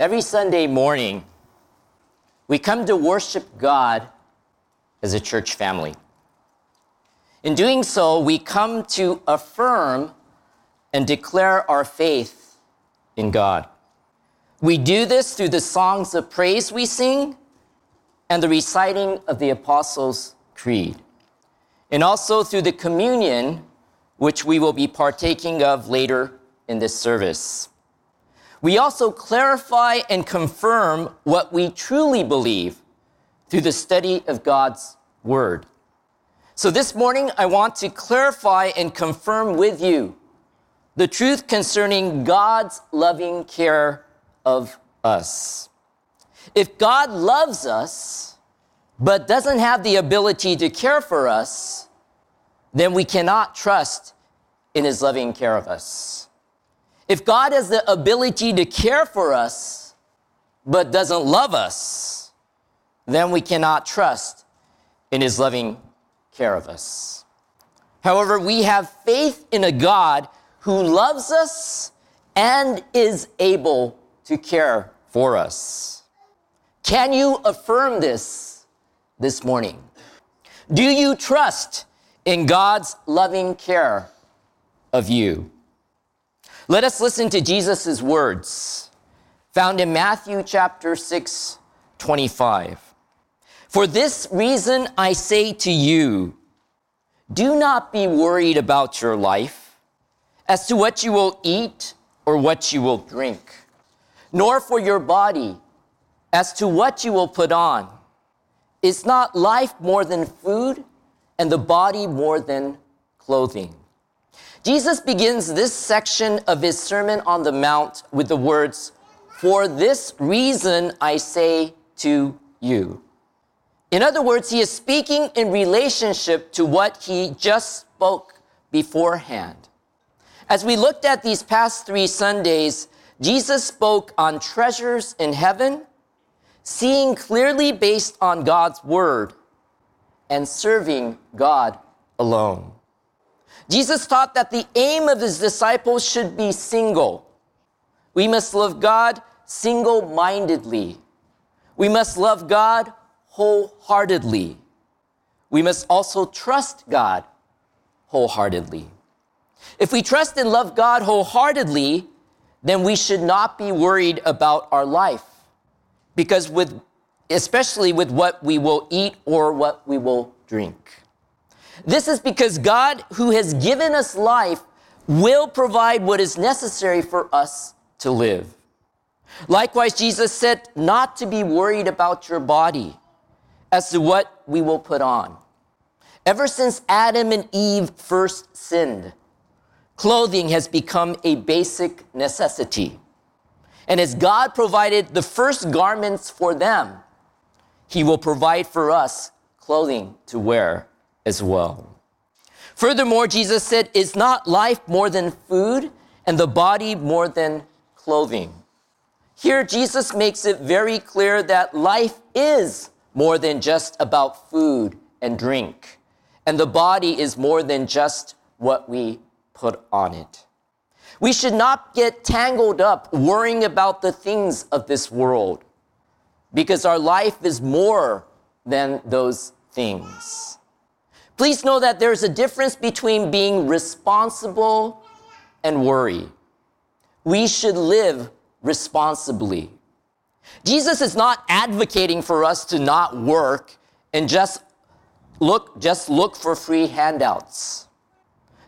Every Sunday morning, we come to worship God as a church family. In doing so, we come to affirm and declare our faith in God. We do this through the songs of praise we sing and the reciting of the Apostles' Creed, and also through the communion, which we will be partaking of later in this service. We also clarify and confirm what we truly believe through the study of God's Word. So this morning, I want to clarify and confirm with you the truth concerning God's loving care of us. If God loves us, but doesn't have the ability to care for us, then we cannot trust in his loving care of us. If God has the ability to care for us, but doesn't love us, then we cannot trust in his loving care of us. However, we have faith in a God who loves us and is able to care for us. Can you affirm this this morning? Do you trust in God's loving care of you? Let us listen to Jesus' words found in Matthew chapter 6, 25. For this reason I say to you, do not be worried about your life as to what you will eat or what you will drink, nor for your body as to what you will put on. Is not life more than food and the body more than clothing? Jesus begins this section of his Sermon on the Mount with the words, For this reason I say to you. In other words, he is speaking in relationship to what he just spoke beforehand. As we looked at these past three Sundays, Jesus spoke on treasures in heaven, seeing clearly based on God's word, and serving God alone. Jesus taught that the aim of his disciples should be single. We must love God single mindedly. We must love God wholeheartedly. We must also trust God wholeheartedly. If we trust and love God wholeheartedly, then we should not be worried about our life. Because with, especially with what we will eat or what we will drink. This is because God, who has given us life, will provide what is necessary for us to live. Likewise, Jesus said not to be worried about your body as to what we will put on. Ever since Adam and Eve first sinned, clothing has become a basic necessity. And as God provided the first garments for them, He will provide for us clothing to wear as well. Furthermore, Jesus said, Is not life more than food and the body more than clothing? Here, Jesus makes it very clear that life is more than just about food and drink, and the body is more than just what we put on it. We should not get tangled up worrying about the things of this world because our life is more than those things. Please know that there's a difference between being responsible and worry. We should live responsibly. Jesus is not advocating for us to not work and just look just look for free handouts.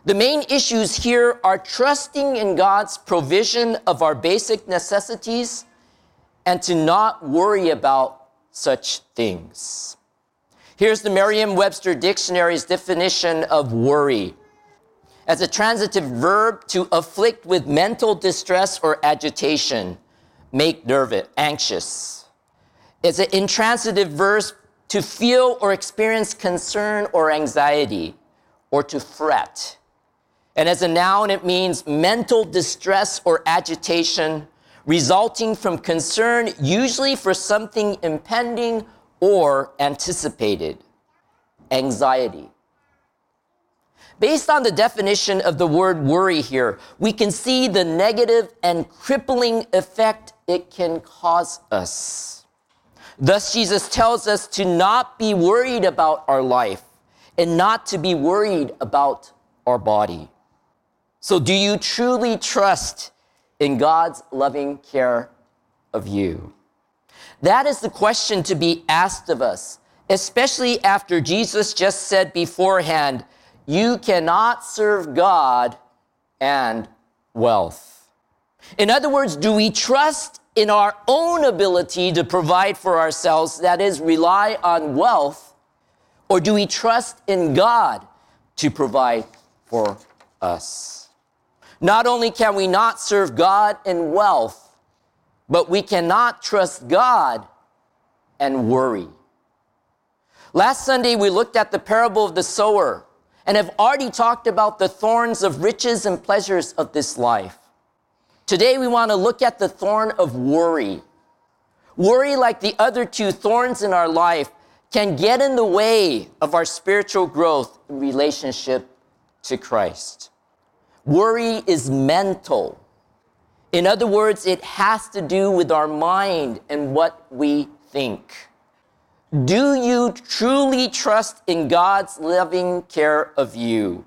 The main issues here are trusting in God's provision of our basic necessities and to not worry about such things. Here's the Merriam Webster Dictionary's definition of worry as a transitive verb to afflict with mental distress or agitation, make nervous, anxious. It's an intransitive verb to feel or experience concern or anxiety, or to fret. And as a noun, it means mental distress or agitation resulting from concern, usually for something impending or anticipated, anxiety. Based on the definition of the word worry here, we can see the negative and crippling effect it can cause us. Thus, Jesus tells us to not be worried about our life and not to be worried about our body. So, do you truly trust in God's loving care of you? That is the question to be asked of us, especially after Jesus just said beforehand, You cannot serve God and wealth. In other words, do we trust in our own ability to provide for ourselves, that is, rely on wealth, or do we trust in God to provide for us? Not only can we not serve God in wealth, but we cannot trust God and worry. Last Sunday, we looked at the parable of the sower and have already talked about the thorns of riches and pleasures of this life. Today, we want to look at the thorn of worry. Worry, like the other two thorns in our life, can get in the way of our spiritual growth in relationship to Christ. Worry is mental. In other words, it has to do with our mind and what we think. Do you truly trust in God's loving care of you?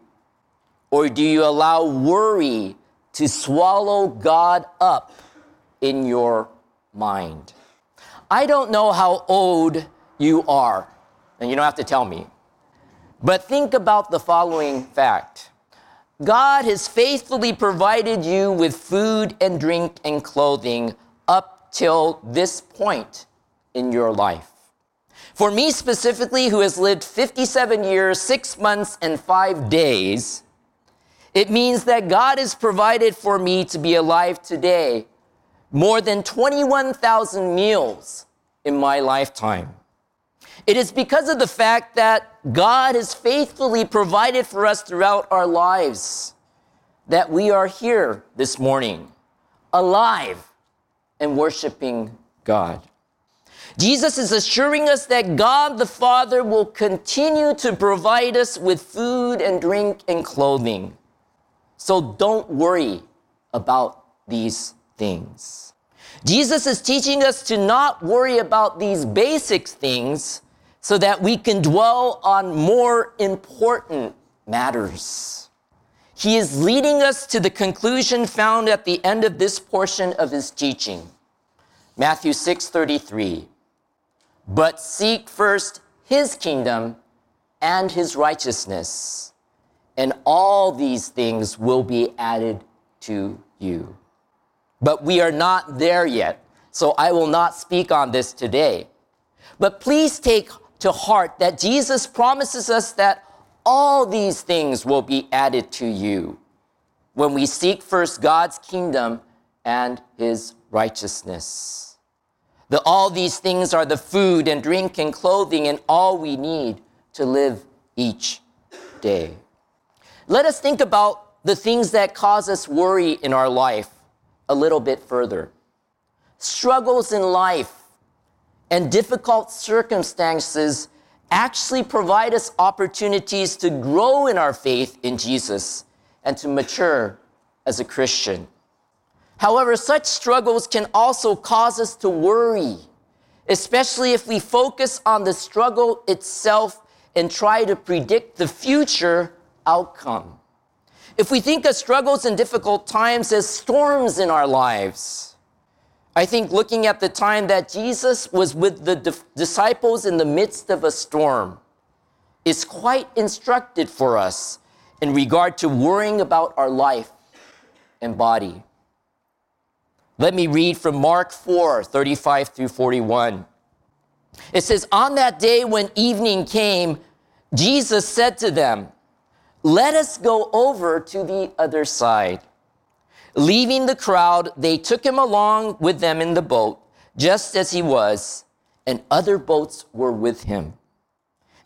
Or do you allow worry to swallow God up in your mind. I don't know how old you are, and you don't have to tell me. But think about the following fact God has faithfully provided you with food and drink and clothing up till this point in your life. For me specifically, who has lived 57 years, six months, and five days, it means that God has provided for me to be alive today more than 21,000 meals in my lifetime. It is because of the fact that God has faithfully provided for us throughout our lives that we are here this morning, alive and worshiping God. Jesus is assuring us that God the Father will continue to provide us with food and drink and clothing. So don't worry about these things. Jesus is teaching us to not worry about these basic things so that we can dwell on more important matters. He is leading us to the conclusion found at the end of this portion of his teaching. Matthew 6:33. But seek first his kingdom and his righteousness and all these things will be added to you. But we are not there yet, so I will not speak on this today. But please take to heart that Jesus promises us that all these things will be added to you when we seek first God's kingdom and his righteousness. The, all these things are the food and drink and clothing and all we need to live each day. Let us think about the things that cause us worry in our life a little bit further. Struggles in life and difficult circumstances actually provide us opportunities to grow in our faith in Jesus and to mature as a Christian. However, such struggles can also cause us to worry, especially if we focus on the struggle itself and try to predict the future outcome. If we think of struggles and difficult times as storms in our lives, I think looking at the time that Jesus was with the di- disciples in the midst of a storm is quite instructive for us in regard to worrying about our life and body. Let me read from Mark 4 35 through 41. It says, On that day when evening came, Jesus said to them, let us go over to the other side. Leaving the crowd, they took him along with them in the boat, just as he was, and other boats were with him.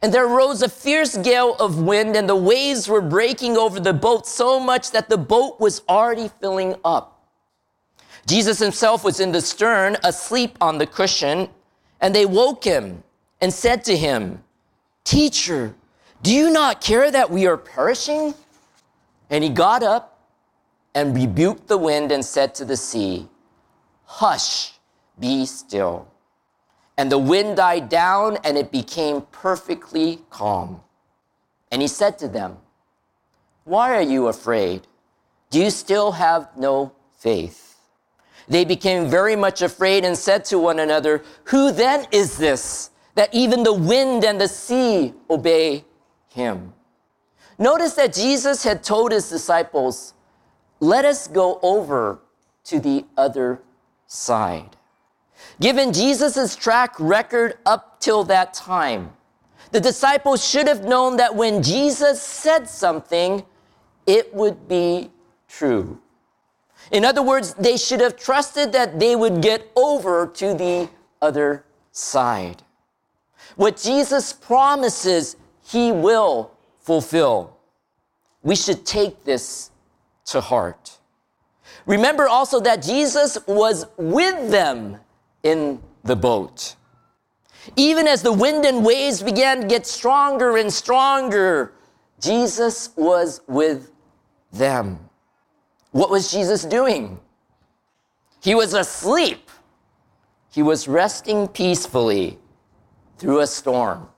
And there rose a fierce gale of wind, and the waves were breaking over the boat so much that the boat was already filling up. Jesus himself was in the stern, asleep on the cushion, and they woke him and said to him, Teacher, Do you not care that we are perishing? And he got up and rebuked the wind and said to the sea, Hush, be still. And the wind died down and it became perfectly calm. And he said to them, Why are you afraid? Do you still have no faith? They became very much afraid and said to one another, Who then is this that even the wind and the sea obey him? Notice that Jesus had told his disciples, Let us go over to the other side. Given Jesus' track record up till that time, the disciples should have known that when Jesus said something, it would be true. In other words, they should have trusted that they would get over to the other side. What Jesus promises, he will fulfill. We should take this to heart. Remember also that Jesus was with them in the boat. Even as the wind and waves began to get stronger and stronger, Jesus was with them. What was Jesus doing? He was asleep. He was resting peacefully through a storm.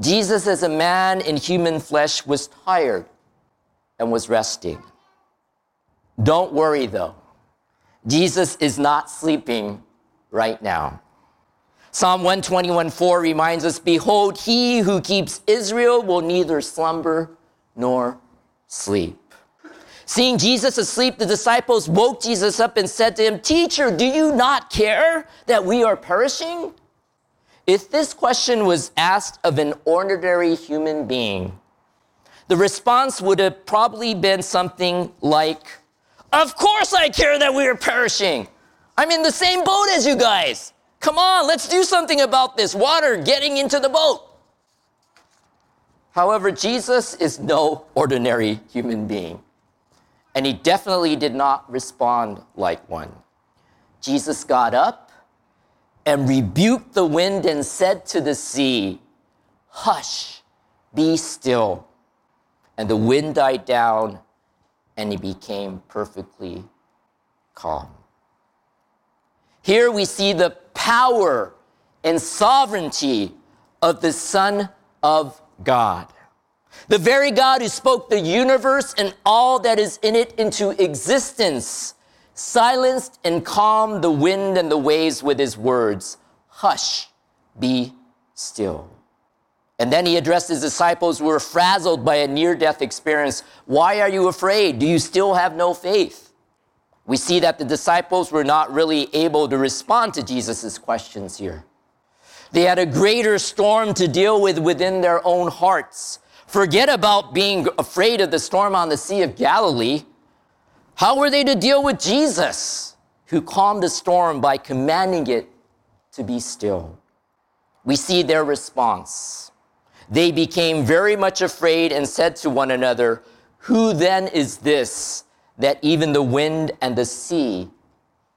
Jesus, as a man in human flesh, was tired and was resting. Don't worry though. Jesus is not sleeping right now. Psalm 121 4 reminds us Behold, he who keeps Israel will neither slumber nor sleep. Seeing Jesus asleep, the disciples woke Jesus up and said to him, Teacher, do you not care that we are perishing? If this question was asked of an ordinary human being, the response would have probably been something like, Of course I care that we are perishing. I'm in the same boat as you guys. Come on, let's do something about this water getting into the boat. However, Jesus is no ordinary human being, and he definitely did not respond like one. Jesus got up and rebuked the wind and said to the sea, Hush, be still. And the wind died down and he became perfectly calm. Here we see the power and sovereignty of the Son of God. The very God who spoke the universe and all that is in it into existence, silenced and calmed the wind and the waves with his words Hush, be still. And then he addressed his disciples who were frazzled by a near death experience. Why are you afraid? Do you still have no faith? We see that the disciples were not really able to respond to Jesus' questions here. They had a greater storm to deal with within their own hearts. Forget about being afraid of the storm on the Sea of Galilee. How were they to deal with Jesus, who calmed the storm by commanding it to be still? We see their response. They became very much afraid and said to one another, Who then is this that even the wind and the sea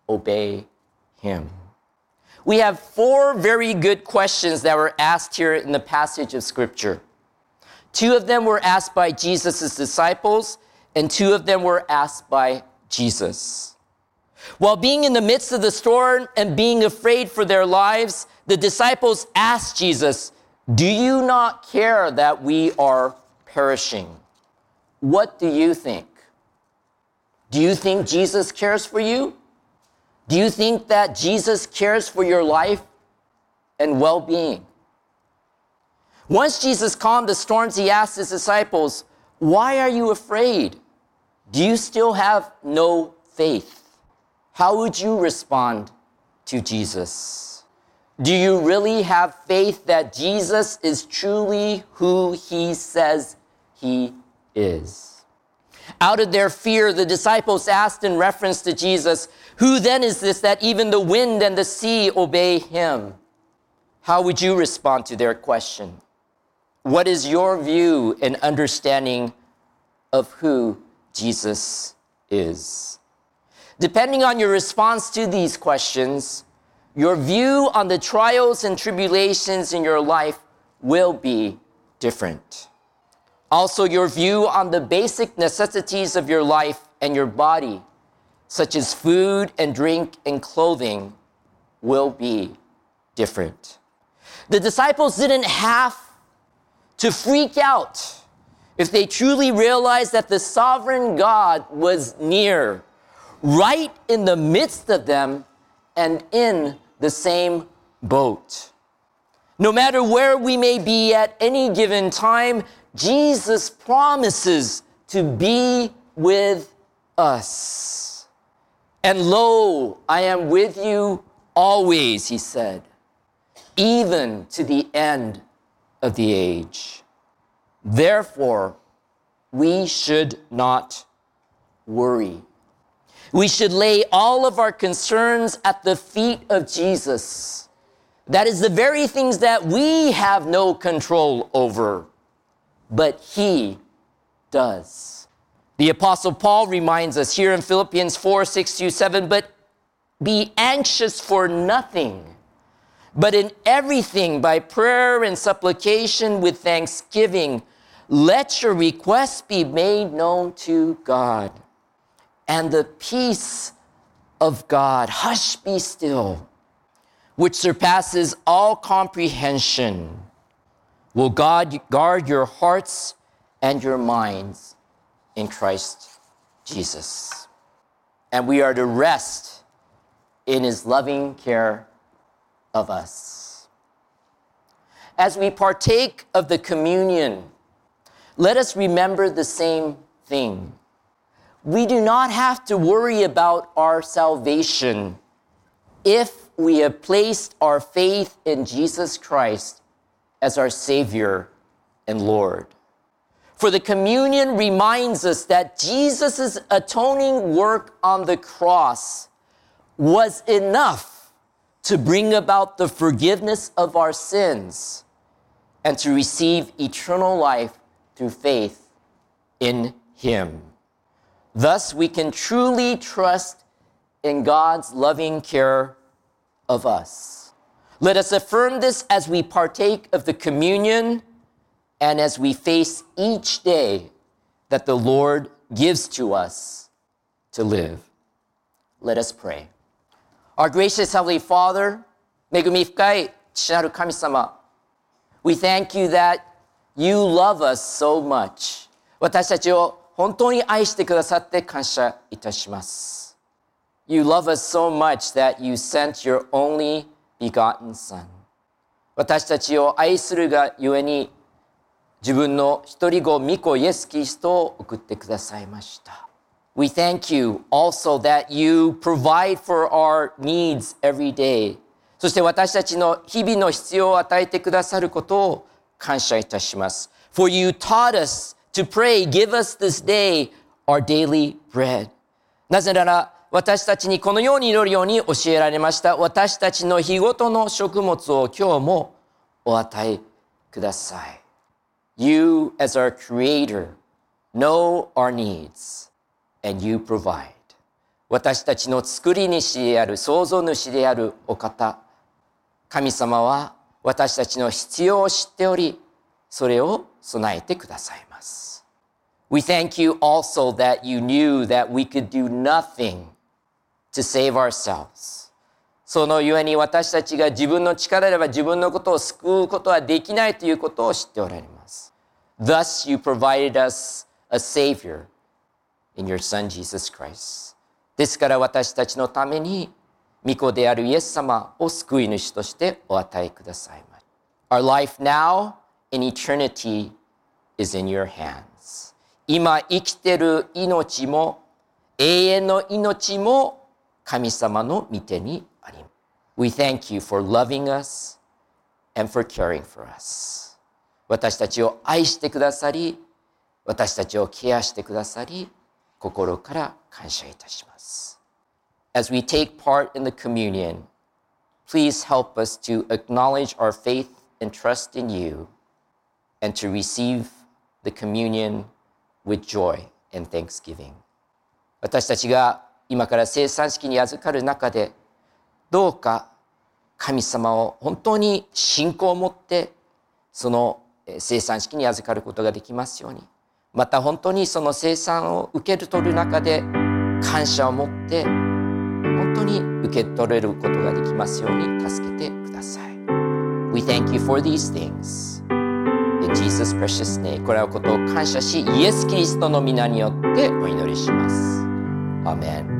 obey him? We have four very good questions that were asked here in the passage of Scripture. Two of them were asked by Jesus' disciples, and two of them were asked by Jesus. While being in the midst of the storm and being afraid for their lives, the disciples asked Jesus, Do you not care that we are perishing? What do you think? Do you think Jesus cares for you? Do you think that Jesus cares for your life and well being? Once Jesus calmed the storms, he asked his disciples, Why are you afraid? Do you still have no faith? How would you respond to Jesus? Do you really have faith that Jesus is truly who he says he is? Out of their fear, the disciples asked in reference to Jesus, Who then is this that even the wind and the sea obey him? How would you respond to their question? What is your view and understanding of who Jesus is? Depending on your response to these questions, your view on the trials and tribulations in your life will be different. Also, your view on the basic necessities of your life and your body, such as food and drink and clothing, will be different. The disciples didn't have to freak out if they truly realized that the sovereign God was near, right in the midst of them and in the same boat. No matter where we may be at any given time, Jesus promises to be with us. And lo, I am with you always, he said, even to the end of the age. Therefore, we should not worry. We should lay all of our concerns at the feet of Jesus. That is the very things that we have no control over, but He does. The Apostle Paul reminds us here in Philippians 4 6 to 7, but be anxious for nothing, but in everything by prayer and supplication with thanksgiving, let your requests be made known to God and the peace of God, hush, be still, which surpasses all comprehension, will God guard your hearts and your minds in Christ Jesus. And we are to rest in his loving care of us. As we partake of the communion, let us remember the same thing we do not have to worry about our salvation if we have placed our faith in Jesus Christ as our Savior and Lord. For the communion reminds us that Jesus' atoning work on the cross was enough to bring about the forgiveness of our sins and to receive eternal life through faith in Him. Thus, we can truly trust in God's loving care of us. Let us affirm this as we partake of the communion and as we face each day that the Lord gives to us to live. Let us pray. Our gracious Heavenly Father, 恵み深い父なる神様 We thank you that you love us so much. 私たちを 本当に愛してくださって感謝いたします。You love us so much that you sent your only begotten Son. 私たちを愛するがゆえに自分の一人子、御子イエス・キリストを送ってくださいました。We thank you also that you provide for our needs every day. そして私たちの日々の必要を与えてくださることを感謝いたします。For you taught us to pray, give us this day our daily bread. なぜなら、私たちにこのように祈るように教えられました。私たちの日ごとの食物を今日もお与えください。You, as our creator, know our needs and you provide. 私たちの作り主である、創造主であるお方、神様は私たちの必要を知っており、それを備えてくださいます。We thank you also that you knew that we could do nothing to save ourselves. そのゆえに私たちが自分の力では自分のことを救うことはできないということを知っておられます。Thus you provided us a Savior in your Son Jesus Christ. ですから私たちのために御子であるイエス様を救い主としてお与えくださいま。Our life now in eternity is in your hands. 今生きてる命も永遠の命も神様の御手にあります。We thank you for loving us and for caring for us. 私たちを愛してくださり、私たちをケアしてくださり、心から感謝いたします。As we take part in the communion, please help us to acknowledge our faith and trust in you and to receive the communion with joy and thanksgiving. 私たちが今から生産式に預かる中でどうか神様を本当に信仰を持ってその生産式に預かることができますようにまた本当にその生産を受け取る中で感謝を持って本当に受け取れることができますように助けてください。We thank you for these things. Jesus' precious name これはことを感謝しイエス・キリストの皆によってお祈りします。アメン。